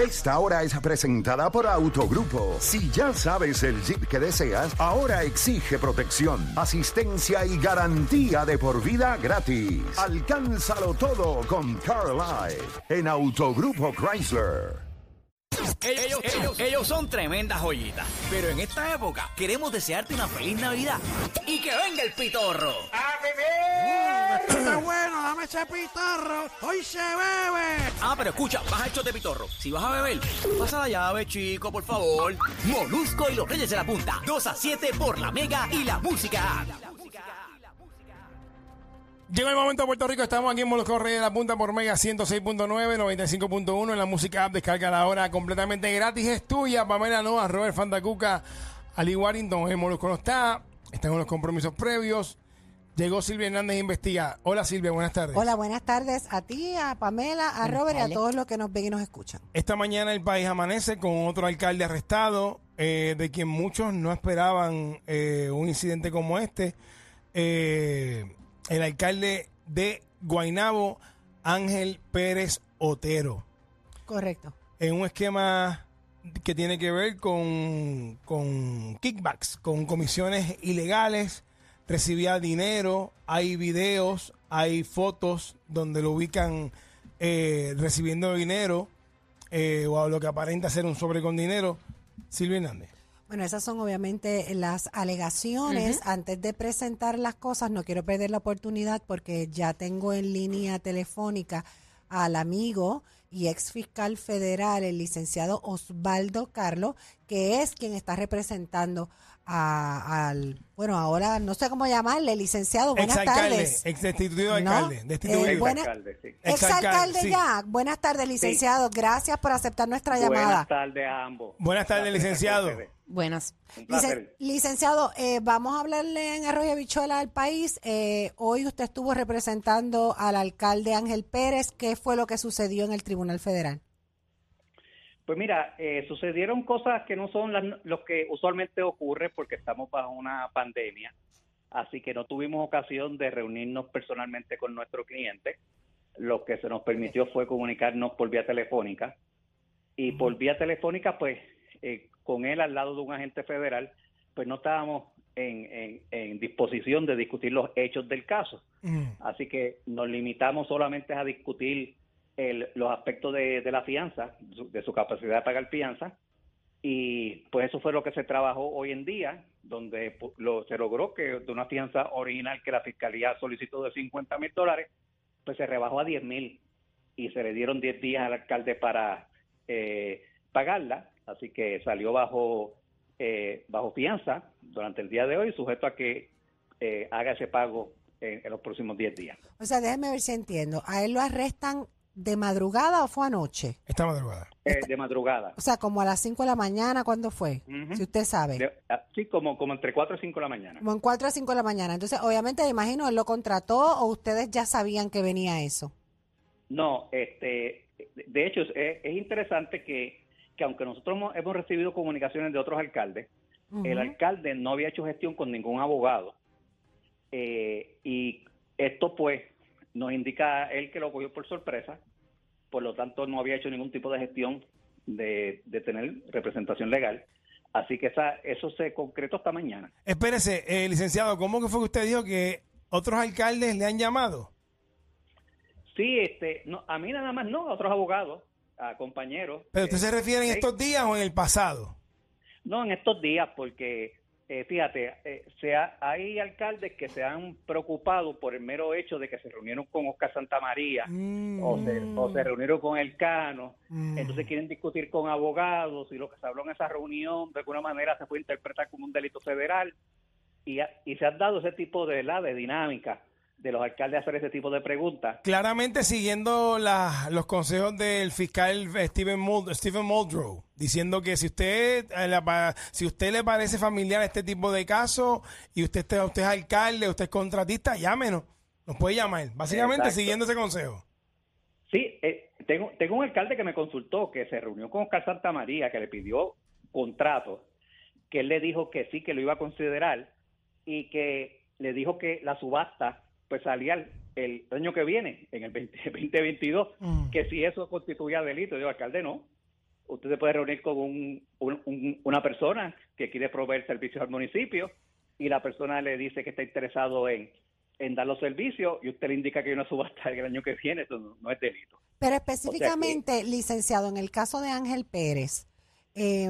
Esta hora es presentada por Autogrupo. Si ya sabes el Jeep que deseas, ahora exige protección, asistencia y garantía de por vida gratis. Alcánzalo todo con Carlisle en Autogrupo Chrysler. Ellos, ellos- ellos son tremendas joyitas. Pero en esta época queremos desearte una feliz Navidad y que venga el pitorro. Está bueno, dame ese pitorro. Hoy se bebe. Ah, pero escucha, vas a hecho de pitorro. Si vas a beber, pasa la llave, chico, por favor. Molusco y los Reyes de la Punta. 2 a 7 por la Mega y la Música. Llegó el momento, Puerto Rico. Estamos aquí en Molusco Reyes de la Punta por Mega 106.9, 95.1 en la música app. Descarga la hora completamente gratis. Es tuya, Pamela Noa, Robert Fandacuca, Ali Warrington. El Molusco no está. Están en los compromisos previos. Llegó Silvia Hernández a investigar. Hola Silvia, buenas tardes. Hola, buenas tardes a ti, a Pamela, a Robert y a todos los que nos ven y nos escuchan. Esta mañana el país amanece con otro alcalde arrestado, eh, de quien muchos no esperaban eh, un incidente como este. Eh, el alcalde de Guainabo, Ángel Pérez Otero, Correcto. en un esquema que tiene que ver con, con kickbacks, con comisiones ilegales, recibía dinero, hay videos, hay fotos donde lo ubican eh, recibiendo dinero eh, o a lo que aparenta ser un sobre con dinero. Silvia Hernández. Bueno, esas son obviamente las alegaciones. Antes de presentar las cosas, no quiero perder la oportunidad porque ya tengo en línea telefónica al amigo y ex fiscal federal, el licenciado Osvaldo Carlos, que es quien está representando a- al, bueno, ahora no sé cómo llamarle, licenciado. Buenas Exalcalde, tardes. ex destituido ¿No? alcalde, destituido. Eh, buena- Exalcalde, sí. Exalcalde Exalcalde, sí. ya. Buenas tardes, licenciado. Gracias por aceptar nuestra llamada. Buenas tardes a ambos. Buenas tardes, licenciado. Buenas. Licen- licenciado, eh, vamos a hablarle en Arroyo Bichuela al país. Eh, hoy usted estuvo representando al alcalde Ángel Pérez. ¿Qué fue lo que sucedió en el Tribunal Federal? Pues mira, eh, sucedieron cosas que no son las, lo que usualmente ocurre porque estamos bajo una pandemia, así que no tuvimos ocasión de reunirnos personalmente con nuestro cliente. Lo que se nos permitió fue comunicarnos por vía telefónica y por vía telefónica, pues eh, con él al lado de un agente federal, pues no estábamos en, en- en disposición de discutir los hechos del caso. Así que nos limitamos solamente a discutir el- los aspectos de, la fianza, de su capacidad de pagar fianza. Y pues eso fue lo que se trabajó hoy en día, donde lo, se logró que de una fianza original que la fiscalía solicitó de 50 mil dólares, pues se rebajó a 10 mil y se le dieron 10 días al alcalde para eh, pagarla. Así que salió bajo, eh, bajo fianza durante el día de hoy, sujeto a que eh, haga ese pago en- en los próximos 10 días. O sea, déjeme ver si entiendo. ¿A él lo arrestan de madrugada o fue anoche? Esta madrugada. Eh, de madrugada. O sea, como a las 5 de la mañana, ¿cuándo fue? Si usted sabe. De- ah, sí, como, como entre 4 y 5 de la mañana. Como en 4 a 5 de la mañana. Entonces, obviamente, me imagino, él lo contrató o ustedes ya sabían que venía eso. No, este, de hecho, es, es interesante que, que aunque nosotros hemos, hemos recibido comunicaciones de otros alcaldes, el alcalde no había hecho gestión con ningún abogado. Eh, y esto, pues, nos indica él que lo cogió por sorpresa. Por lo tanto, no había hecho ningún tipo de gestión de, de tener representación legal. Así que esa, eso se concretó esta mañana. Espérese, eh, licenciado, ¿cómo que fue que usted dijo que otros alcaldes le han llamado? Sí, este, no, a mí nada más no, a otros abogados, a compañeros. ¿Pero usted Eh, se refiere en estos días o en el pasado? No, en estos días, porque eh, fíjate, eh, se ha- hay alcaldes que se han preocupado por el mero hecho de que se reunieron con Oscar Santamaría Mm. o, se, o se reunieron con el Cano, Mm. entonces quieren discutir con abogados y lo que se habló en esa reunión de alguna manera se puede interpretar como un delito federal y, y se han dado ese tipo de, ¿verdad? de dinámica de los alcaldes hacer ese tipo de preguntas. Claramente siguiendo la- los consejos del fiscal Stephen, Muld- Stephen Muldrow, diciendo que si usted eh, si usted le parece familiar este tipo de casos y usted, usted es alcalde, usted es contratista, llámenos, nos puede llamar. Básicamente Exacto. siguiendo ese consejo. Sí, eh, tengo, tengo un alcalde que me consultó, que se reunió con Oscar Santamaría, que le pidió contrato, que él le dijo que sí, que lo iba a considerar y que le dijo que la subasta pues salía el, el año que viene, en el 20 2022, Mm. que si eso constituía delito. Yo, alcalde, no. usted se puede reunir con un, un- un- una persona que quiere proveer servicios al municipio y la persona le dice que está interesado en, en dar los servicios y usted le indica que hay una subasta el año que viene, eso no, no es delito. Pero específicamente, licenciado, en el caso de Ángel Pérez, eh,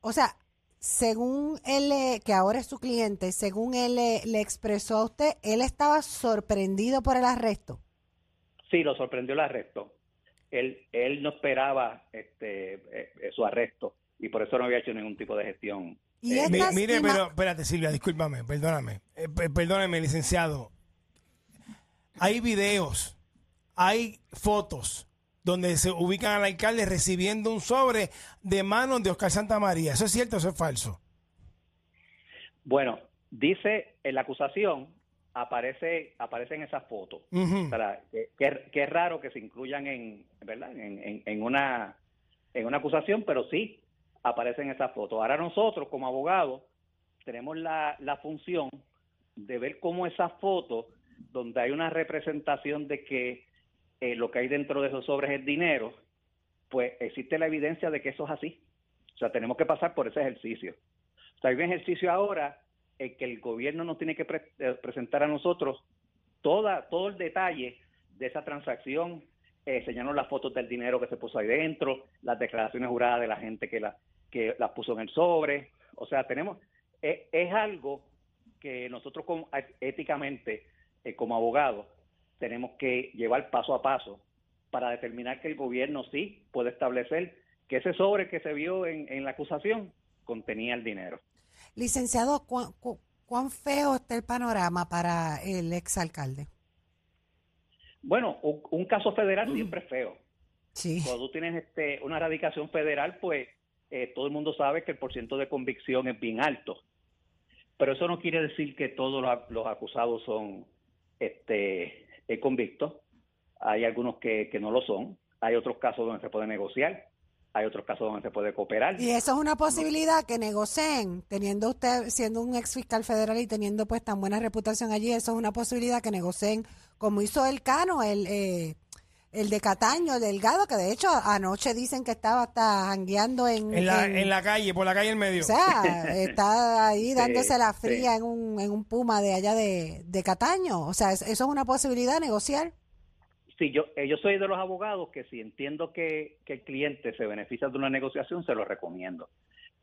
o sea, según él, que ahora es su cliente, según él le, le expresó a usted, él estaba sorprendido por el arresto. Sí, lo sorprendió el arresto. Él, él no esperaba este, eh, eh, su arresto y por eso no había hecho ningún tipo de gestión. Y Eh, Mi- mire, pero espérate, Silvia, discúlpame, perdóname. Eh, pe- perdóneme, licenciado. Hay videos, hay fotos donde se ubican al alcalde recibiendo un sobre de manos de Oscar Santa María. ¿Eso es cierto o eso es falso? Bueno, dice en la acusación, aparece, aparece en esa foto. Ujú. O sea, que, que- que es raro que se incluyan en, ¿verdad? En, en- en una, en una acusación, pero sí aparecen esas fotos. Ahora nosotros, como abogados, tenemos la, la función de ver cómo esas fotos, donde hay una representación de que eh, lo que hay dentro de esos sobres es dinero, pues existe la evidencia de que eso es así. O sea, tenemos que pasar por ese ejercicio. O sea, hay un ejercicio ahora en que el gobierno nos tiene que eh, presentar a nosotros todo el detalle de esa transacción, eh, las fotos del dinero que se puso ahí dentro, las declaraciones juradas de la gente que, la, que las puso en el sobre. O sea, tenemos, es, es algo que nosotros como, éticamente, eh, como abogados, tenemos que llevar paso a paso para determinar que el gobierno sí puede establecer que ese sobre que se vio en, en la acusación contenía el dinero. Licenciado, ¿cuán, cu- cuán feo está el panorama para el exalcalde? Bueno, un, un caso federal siempre es feo. Sí. Cuando tú tienes este, una radicación federal, pues eh, todo el mundo sabe que el porcentaje de convicción es bien alto. Pero eso no quiere decir que todos los, los acusados son este, convictos. Hay algunos que, que no lo son. Hay otros casos donde se puede negociar. Hay otros casos donde se puede cooperar. Y eso es una posibilidad que negocien, teniendo usted, siendo un ex fiscal federal y teniendo pues tan buena reputación allí, eso es una posibilidad que negocien, como hizo el Cano, el, eh, el de Cataño, el Delgado, que de hecho anoche dicen que estaba hasta jangueando en... En la, en- en la calle, por la calle en medio. O sea, está ahí dándose la sí. fría en, un, en un puma de allá de, de Cataño. O sea, es- eso es una posibilidad, negociar. Sí, yo, eh, yo soy de los abogados que si entiendo que, que el cliente se beneficia de una negociación, se lo recomiendo.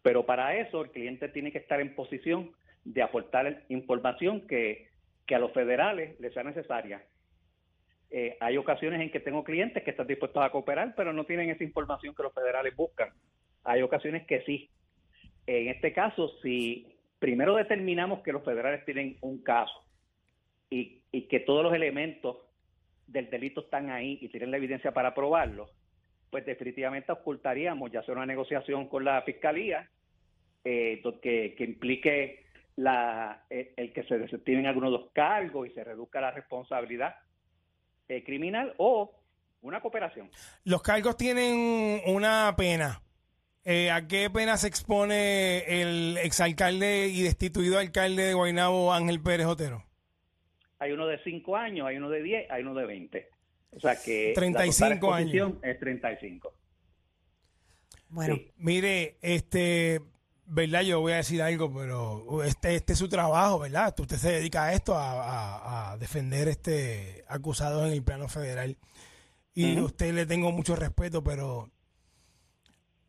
Pero para eso el cliente tiene que estar en posición de aportar información que, que a los federales les sea necesaria. Eh, hay ocasiones en que tengo clientes que están dispuestos a cooperar, pero no tienen esa información que los federales buscan. Hay ocasiones que sí. En este caso, si primero determinamos que los federales tienen un caso y, que todos los elementos del delito están ahí y tienen la evidencia para probarlo, pues definitivamente ocultaríamos ya sea una negociación con la fiscalía eh, que, que implique la, el, el que se desestimen algunos de los cargos y se reduzca la responsabilidad eh, criminal o una cooperación. Los cargos tienen una pena. Eh, ¿A qué pena se expone el exalcalde y destituido alcalde de Guaynabo, Ángel Pérez Otero? Hay uno de 5 años, hay uno de 10, hay uno de 20. O sea que 35 la total exposición es 35. Bueno, Sí. Mire, este, ¿verdad? Yo voy a decir algo, pero este, este es su trabajo, ¿verdad? Usted se dedica a esto, a, a- a defender este acusado en el plano federal. Y a Ujú. usted le tengo mucho respeto, pero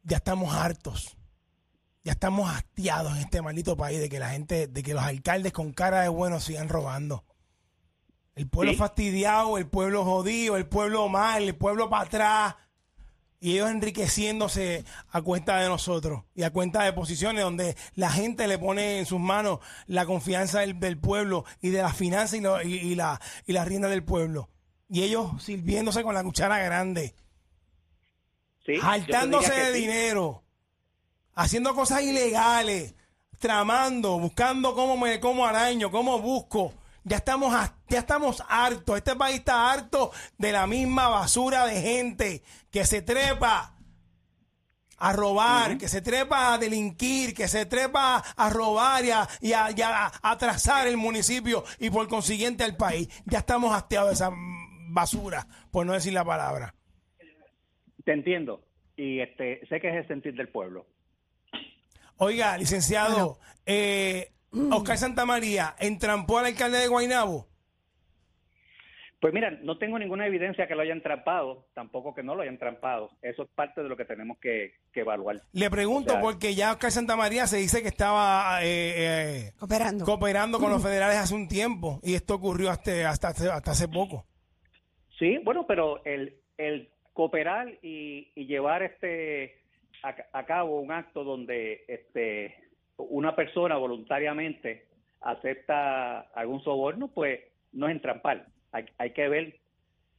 ya estamos hartos. Ya estamos hastiados en este maldito país de que la gente, de que los alcaldes con cara de bueno sigan robando. El pueblo Sí. fastidiado, el pueblo jodido, el pueblo mal, el pueblo para atrás. Y ellos enriqueciéndose a cuenta de nosotros y a cuenta de posiciones donde la gente le pone en sus manos la confianza del, del pueblo y de las finanzas y, lo- y- y la, y del pueblo. Y ellos sirviéndose con la cuchara grande, Sí, jaltándose de sí. dinero, haciendo cosas ilegales, tramando, buscando cómo me cómo araño, cómo busco. Ya estamos, ya estamos hartos. Este país está harto de la misma basura de gente que se trepa a robar, que se trepa a delinquir, que se trepa a robar y a, y a- y a atrasar el municipio y por consiguiente al país. Ya estamos hastiados de esa basura, por no decir la palabra. Te entiendo. y este sé que es el sentir del pueblo. Oiga, licenciado, eh, Oscar Santamaría entrampó al alcalde de Guaynabo. Pues mira, no tengo ninguna evidencia que lo hayan trampado, tampoco que no lo hayan trampado. Eso es parte de lo que tenemos que, que evaluar. Le pregunto O sea, porque ya Oscar Santamaría se dice que estaba eh, eh, Cooperando. cooperando con los federales hace un tiempo y esto ocurrió hasta, hasta, hace- hasta hace poco. Sí, bueno, pero el, el cooperar y, y llevar este a, a cabo un acto donde este una persona voluntariamente acepta algún soborno, pues no es entrampar. Hay, hay que ver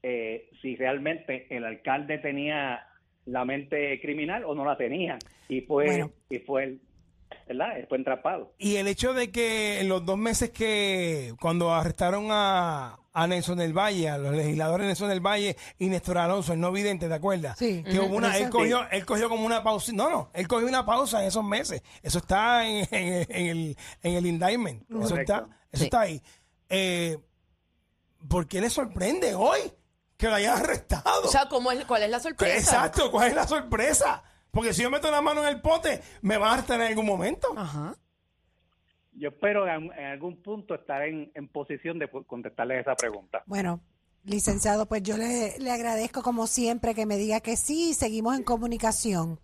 eh, si realmente el alcalde tenía la mente criminal o no la tenía y fue Bueno. y fue el- ¿verdad? Fue entrampado. Y el hecho de que en los dos meses que cuando arrestaron a, a Nelson del Valle, a los legisladores Nelson del Valle y Néstor Alonso, el no vidente, ¿te acuerdas? Sí. Que hubo una, él cogió, él cogió como una pausa. No, no, él cogió una pausa en esos meses. Eso está en, en- en el, en el indictment. Eso está, eso Sí. está ahí. Eh, ¿Por qué le sorprende hoy que lo hayan arrestado? O sea, ¿cómo es, ¿cuál es la sorpresa? Exacto, ¿cuál es la sorpresa? Porque si yo meto la mano en el pote, me van a arrestar en algún momento. Ajá. Yo espero en, en algún punto estar en, en posición de contestarles esa pregunta. Bueno, licenciado, pues yo le, le agradezco como siempre que me diga que sí, seguimos en comunicación.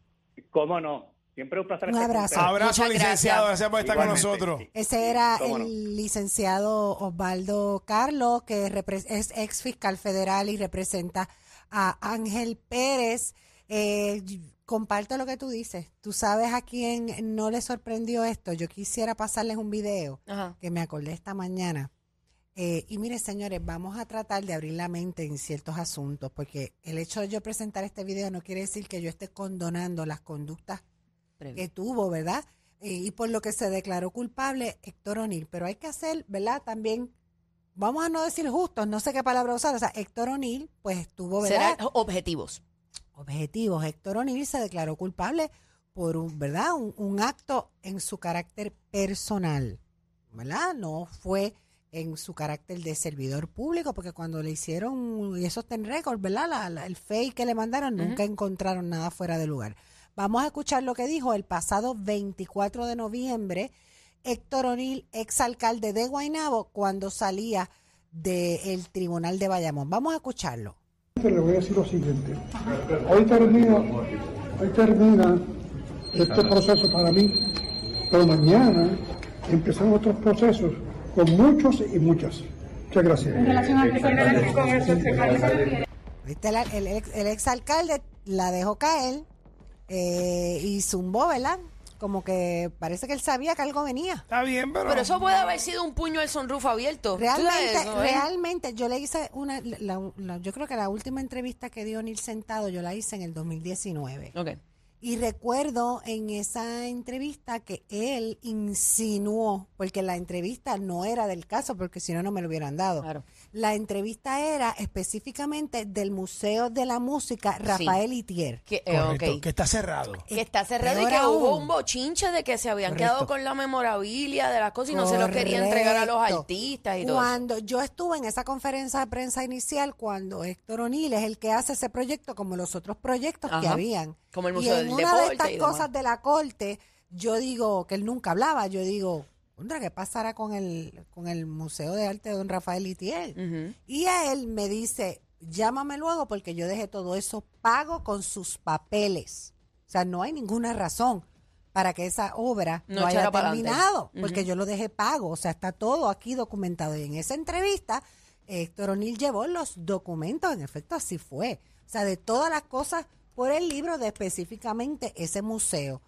¿Cómo no? Siempre un placer Un abrazo. Abrazo, Muchas licenciado. gracias. Gracias por estar con nosotros. Ese era el licenciado Osvaldo Carlos, que es ex fiscal federal y representa a Ángel Pérez. Eh, comparto lo que tú dices. Tú sabes a quién no le sorprendió esto. Yo quisiera pasarles un video Ajá. que me acordé esta mañana. Eh, y mire, señores, vamos a tratar de abrir la mente en ciertos asuntos, porque el hecho de yo presentar este video no quiere decir que yo esté condonando las conductas que tuvo, ¿verdad? Eh, y por lo que se declaró culpable Héctor O'Neill. Pero hay que hacer, ¿verdad? También, vamos a no decir justos, no sé qué palabra usar. O sea, Héctor O'Neill, pues estuvo, ¿verdad? Serán objetivos. Objetivos. Héctor O'Neill se declaró culpable por un, ¿verdad? Un, un acto en su carácter personal, ¿verdad? No fue en su carácter de servidor público, porque cuando le hicieron, y eso está en récord, ¿verdad? La- la- el fake que le mandaron, nunca encontraron nada fuera de lugar. Vamos a escuchar lo que dijo el pasado 24 de noviembre Héctor O'Neill, exalcalde de Guaynabo, cuando salía del tribunal de Bayamón. Vamos a escucharlo. Le voy a decir lo siguiente. Hoy termina, hoy termina este proceso para mí, pero mañana empiezan otros procesos con muchos y muchas. Muchas gracias. El, ex, el exalcalde la dejó caer eh, y zumbó, ¿verdad? Como que parece que él sabía que algo venía. Está bien, pero. Pero eso puede haber sido un puño al sonrufo abierto. ¿Tú sabes Realmente, eso, eh? realmente, yo le hice una, la- la- yo creo que la última entrevista que dio Neil Sentado, yo la hice en el 2019. Ok. Y recuerdo en esa entrevista que él insinuó, porque la entrevista no era del caso, porque si no, no me lo hubieran dado. Claro. La entrevista era específicamente del Museo de la Música Rafael Itier. Que, eh, Correcto, que está cerrado. Que está cerrado y que hubo aún. un bochinche de que se habían Correcto. quedado con la memorabilia de las cosas y no se los quería entregar a los artistas y todo. Cuando yo estuve en esa conferencia de prensa inicial, cuando Héctor O'Neill es el que hace ese proyecto, como los otros proyectos que habían. Como el y Museo en del una de estas cosas de la corte, yo digo que él nunca hablaba. Yo digo, "Contra, ¿qué pasará con el, con el Museo de Arte de Don Rafael Itiel? Y a él me dice, llámame luego porque yo dejé todo eso pago con sus papeles. O sea, no hay ninguna razón para que esa obra No no, haya terminado, porque yo lo dejé pago. O sea, está todo aquí documentado. Y en esa entrevista, Héctor O'Neill llevó los documentos, en efecto, así fue. O sea, de todas las cosas por el libro de específicamente ese museo.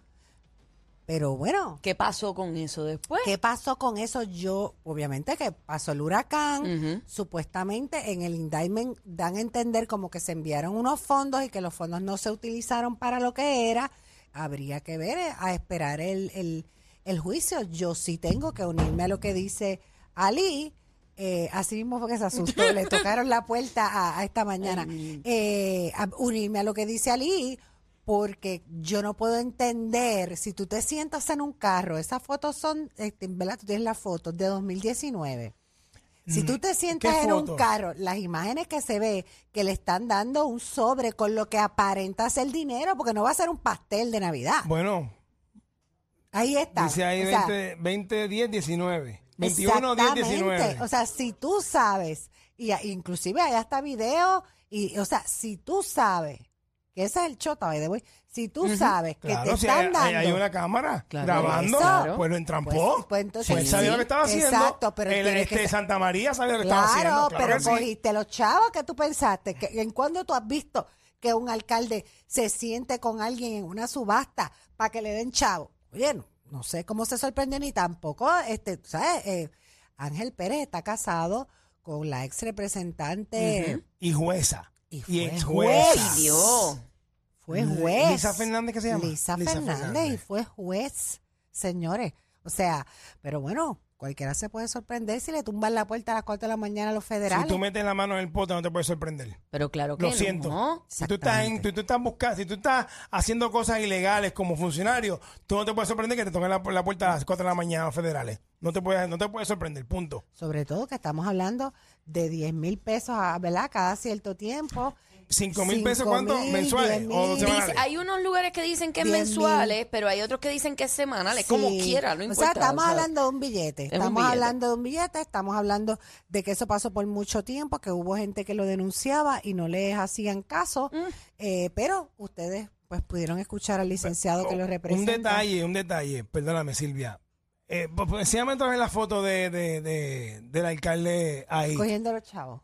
Pero bueno, ¿Qué pasó con eso después? ¿Qué pasó con eso? Yo, obviamente que pasó el huracán, supuestamente en el indictment dan a entender como que se enviaron unos fondos y que los fondos no se utilizaron para lo que era. Habría que ver, eh, a esperar el, el, el juicio. Yo sí tengo que unirme a lo que dice Ali. Eh, así mismo fue que se asustó, le tocaron la puerta a, a esta mañana. Eh, a unirme a lo que dice Ali, porque yo no puedo entender, si tú te sientas en un carro, esas fotos son, este, ¿verdad? Tú tienes las fotos de 2019. Si tú te sientas ¿Qué en un carro, las imágenes que se ve que le están dando un sobre con lo que aparenta ser dinero, porque no va a ser un pastel de Navidad. Bueno, Ahí está. dice ahí O sea, 20, 20, 10, 19. 21, 10, Exactamente. 19. O sea, si tú sabes, y inclusive hay hasta video, y, o sea, si tú sabes, que ese es el chota, by the way, si tú sabes que te si están hay, dando... hay una cámara Claro. grabando, Eso. pues lo entrampó. Pues- pues entonces Pues él sabía lo que estaba haciendo. Exacto, pero el, este, que- Santa María sabía lo que estaba Claro, haciendo. Claro pero sí. cogiste los chavos que tú pensaste. Que, ¿En cuándo tú has visto que un alcalde se siente con alguien en una subasta para que le den chavo? Oye, no, no sé cómo se sorprendió ni tampoco, este, ¿sabes? Eh, Ángel Pérez está casado con la ex representante Y jueza. Y Y, fue ex juez. jueza. Dios. Fue juez. Lisa Fernández, ¿qué se llama? Lisa, Lisa Fernández, Fernández. y fue juez, señores. O sea, pero bueno, cualquiera se puede sorprender si le tumban la puerta a las 4 de la mañana a los federales. Si tú metes la mano en el pote, no te puedes sorprender. Pero claro que Lo siento. no. Si tú estás en, tú, tú estás buscando, si tú estás haciendo cosas ilegales como funcionario, tú no te puedes sorprender que te toquen la, la puerta a las 4 de la mañana a los federales. No te puedes, no te puedes sorprender, punto. Sobre todo que estamos hablando de 10 mil pesos, ah, ¿verdad? Cada cierto tiempo. ¿Cinco mil Cinco pesos cuánto? mil, ¿Mensuales? diez ¿O mil. semanales? Dice- hay unos lugares que dicen que es mensuales, pero hay otros que dicen que es semanales, como quiera, no O importa. sea, estamos o sea, hablando de un billete. es un Estamos billete. hablando de un billete, estamos hablando de que eso pasó por mucho tiempo, que hubo gente que lo denunciaba y no les hacían caso. Mm. Eh, pero ustedes pues pudieron escuchar al licenciado que lo representa. Un detalle, un detalle, perdóname Silvia. Eh, pues, pues, enséñame otra vez la foto de, de- de- del alcalde ahí. Cogiendo los chavos.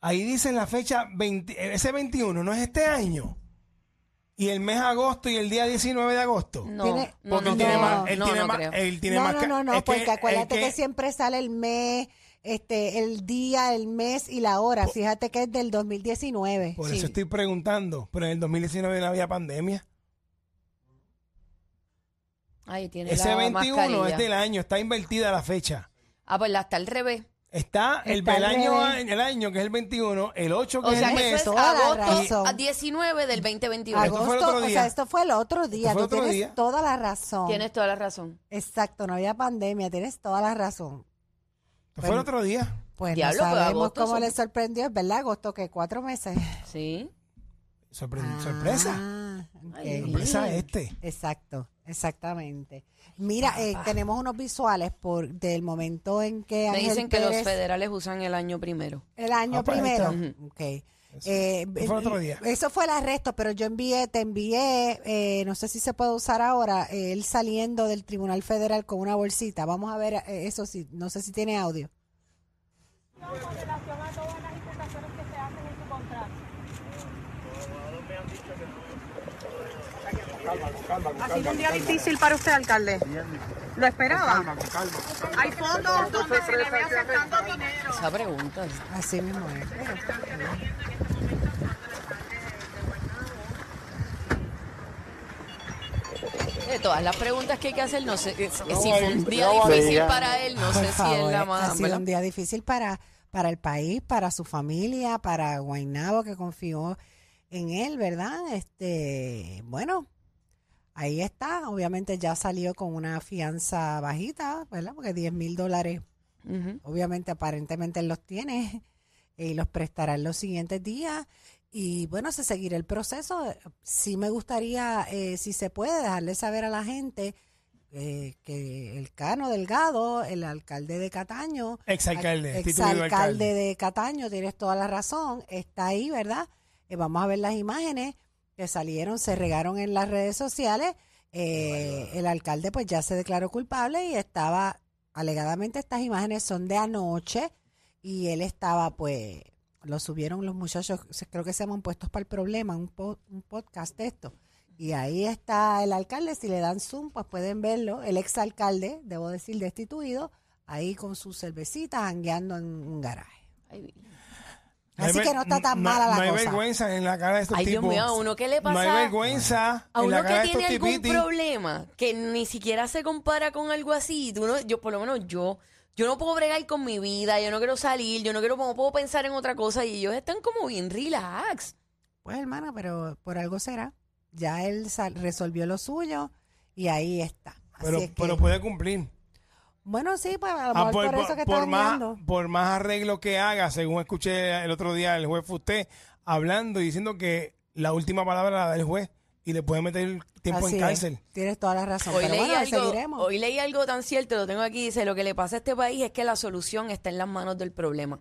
Ahí dice la fecha 20, ese 21, no es este año. Y el mes agosto y el día 19 de agosto. No, Tiene- no, Porque no, él tiene creo. más, él no, tiene no más, creo. él tiene no, más no, no, no, que- porque es acuérdate que, que- siempre sale el mes, este, el día, el mes y la hora. Fíjate que es del 2019. Por Sí. eso estoy preguntando, pero en el 2019 no había pandemia. Ahí tiene Ese la 21 mascarilla. es del año, está invertida la fecha. Ah, pues la está al revés. Está, el, Está el año, revés. el año que es el 21, el 8 que O es sea, el que mes. eso es toda la agosto razón. a 19 del 2021. Esto fue el Agosto, otro o día. sea, esto fue el otro día. Esto fue el Tú otro tienes día. toda la razón. Tienes toda la razón. Exacto, no había pandemia, tienes toda la razón. Fue el otro día. Pues Diablo, no pues, sabemos agosto cómo son- le sorprendió, es verdad, agosto que cuatro meses. Sí. Sorpre- Ah, sorpresa. ok. Ay, Sorpresa este. Exacto, exactamente. Mira, eh, tenemos unos visuales por del momento en que Me Ángel dicen que los federales usan el año primero. El año Ah, pues ahí primero. Ok. Eh, Eso fue otro día. Eso fue el arresto, pero yo envié, te envié, eh, no sé si se puede usar ahora, eh, él saliendo del Tribunal Federal con una bolsita. Vamos a ver eh, eso sí, no sé si tiene audio. Ha sido un día difícil para usted, alcalde. ¿Lo esperaba? Hay fotos donde se le ve aceptando dinero. Esa pregunta. Así mismo es. De todas las preguntas que hay que hacer, no sé si fue un día difícil para él, no sé si es la ha más. sido ¿verdad? un día difícil para, para el país, para su familia, para Guainabo que confió en él, ¿verdad? Este, bueno, ahí está. Obviamente ya salió con una fianza bajita, ¿verdad? Porque 10 mil dólares, obviamente, aparentemente él los tiene y los prestará en los siguientes días. Y bueno, se seguirá el proceso. Sí me gustaría, eh, si se puede, dejarle saber a la gente eh, que el Cano Delgado, el alcalde de Cataño, Exalcalde, exalcalde alcalde. de Cataño, tienes toda la razón, está ahí, ¿verdad? Eh, vamos a ver las imágenes que salieron, se regaron en las redes sociales. Eh, el alcalde pues ya se declaró culpable y estaba, alegadamente estas imágenes son de anoche y él estaba pues, lo subieron los muchachos, creo que se llaman puestos para el problema, un, po- un podcast de esto. Y ahí está el alcalde, si le dan zoom, pues pueden verlo, el exalcalde, debo decir, destituido, ahí con sus cervecitas, hangueando en un garaje. Ay, Hay Así que no está tan mala la no hay cosa. vergüenza en la cara de estos Ay, Dios tipos. mío, a uno que le No hay pasa. vergüenza A en la uno cara que tiene algún tipitis. problema que ni siquiera se compara con algo así, tú no, yo por lo menos yo, yo no puedo bregar con mi vida, yo no quiero salir, yo no quiero, no puedo pensar en otra cosa y ellos están como bien relax. Pues hermana, pero por algo será. Ya él sal- resolvió lo suyo y ahí está. Así Pero, es que, pero puede cumplir. Bueno, sí, pues a lo Ah, mejor por, eso que por está más, por más arreglo que haga, según escuché el otro día el juez Fusté hablando y diciendo que la última palabra la da el juez y le puede meter tiempo Así en es. cárcel. Tienes toda la razón. Hoy Pero leí, bueno, algo, seguiremos. hoy leí algo tan cierto, lo tengo aquí, dice, lo que le pasa a este país es que la solución está en las manos del problema.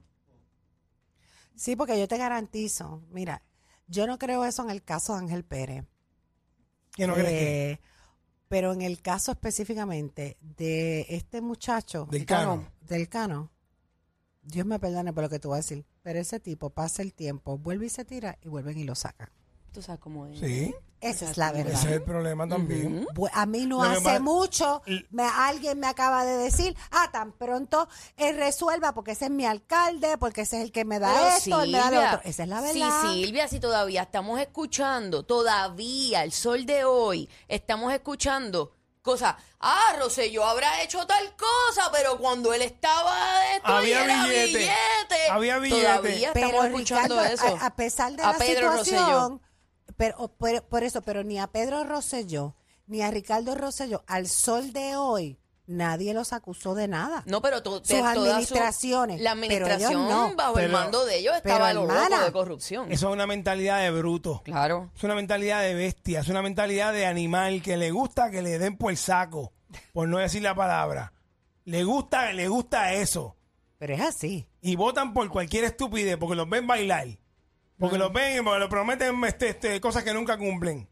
Sí, porque yo te garantizo, mira, yo no creo eso en el caso de Ángel Pérez. ¿Qué no crees que? Eh, Pero en el caso específicamente de este muchacho, Del Cano. del Cano, Dios me perdone por lo que tú vas a decir, pero ese tipo pasa el tiempo, vuelve y se tira y vuelven y lo sacan. Tú sabes cómo es. Sí, Esa es la verdad. ese es el problema también. A mí no Lo hace mucho, me, alguien me acaba de decir, ah, tan pronto él resuelva porque ese es mi alcalde, porque ese es el que me da Pero esto, él me da lo Silvia, otro. Esa es la Sí, verdad. Silvia, si todavía estamos escuchando, todavía, el sol de hoy, estamos escuchando cosas. Ah, Rosselló habrá hecho tal cosa, pero cuando él estaba esto Había era billete. billete. Había billete. Todavía pero estamos escuchando Ricardo, eso. A, a pesar de A la Pedro situación, Rosselló. Pero, por, por eso, pero ni a Pedro Rosselló, ni a Ricardo Rosselló, al sol de hoy, nadie los acusó de nada. No, pero to- Sus su- administraciones, la pero ellos administración no. bajo el mando de ellos estaba lo loco de corrupción. Eso es una mentalidad de bruto. Claro. Es una mentalidad de bestia, es una mentalidad de animal que le gusta que le den por el saco, por no decir la palabra. Le gusta, le gusta eso. Pero es así. Y votan por cualquier estupidez, porque los ven bailar. Porque los ven, porque los prometen este, este, cosas que nunca cumplen.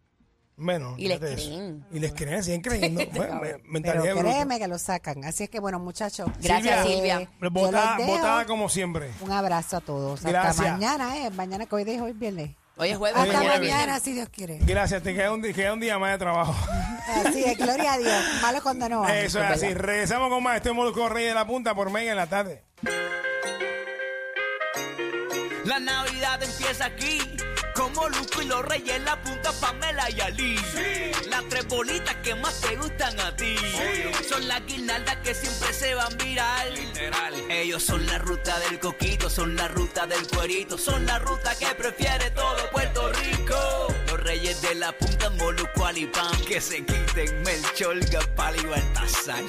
Bueno, Y les creen. Y les creen, siguen creyendo. Bueno, me- Pero créeme que lo sacan. Así es que, bueno, muchachos. Gracias, eh, Silvia. yo Votada, votada como siempre. Un abrazo a todos. Gracias. Hasta mañana, ¿eh? Mañana que hoy de hoy viernes. Hoy es jueves, es Hasta mañana si Dios quiere. Gracias, te queda un, queda un día más de trabajo. Así es, gloria a Dios. Malo cuando no. Eso es así. Regresamos con más. Estoy en Molusco Rey de la Punta por Mega en la tarde. La Navidad empieza aquí. Como Luco y los Reyes la punta Pamela y Ali. Las tres bolitas que más te gustan a ti. Son las guirnaldas que siempre se van viral. Literal. Ellos son la ruta del coquito, son la ruta del cuerito, son la ruta que prefiere todo Puerto Rico. Los Reyes de la punta Moluco Alipán. Que se quiten Melchor, Gapal y Baltasar.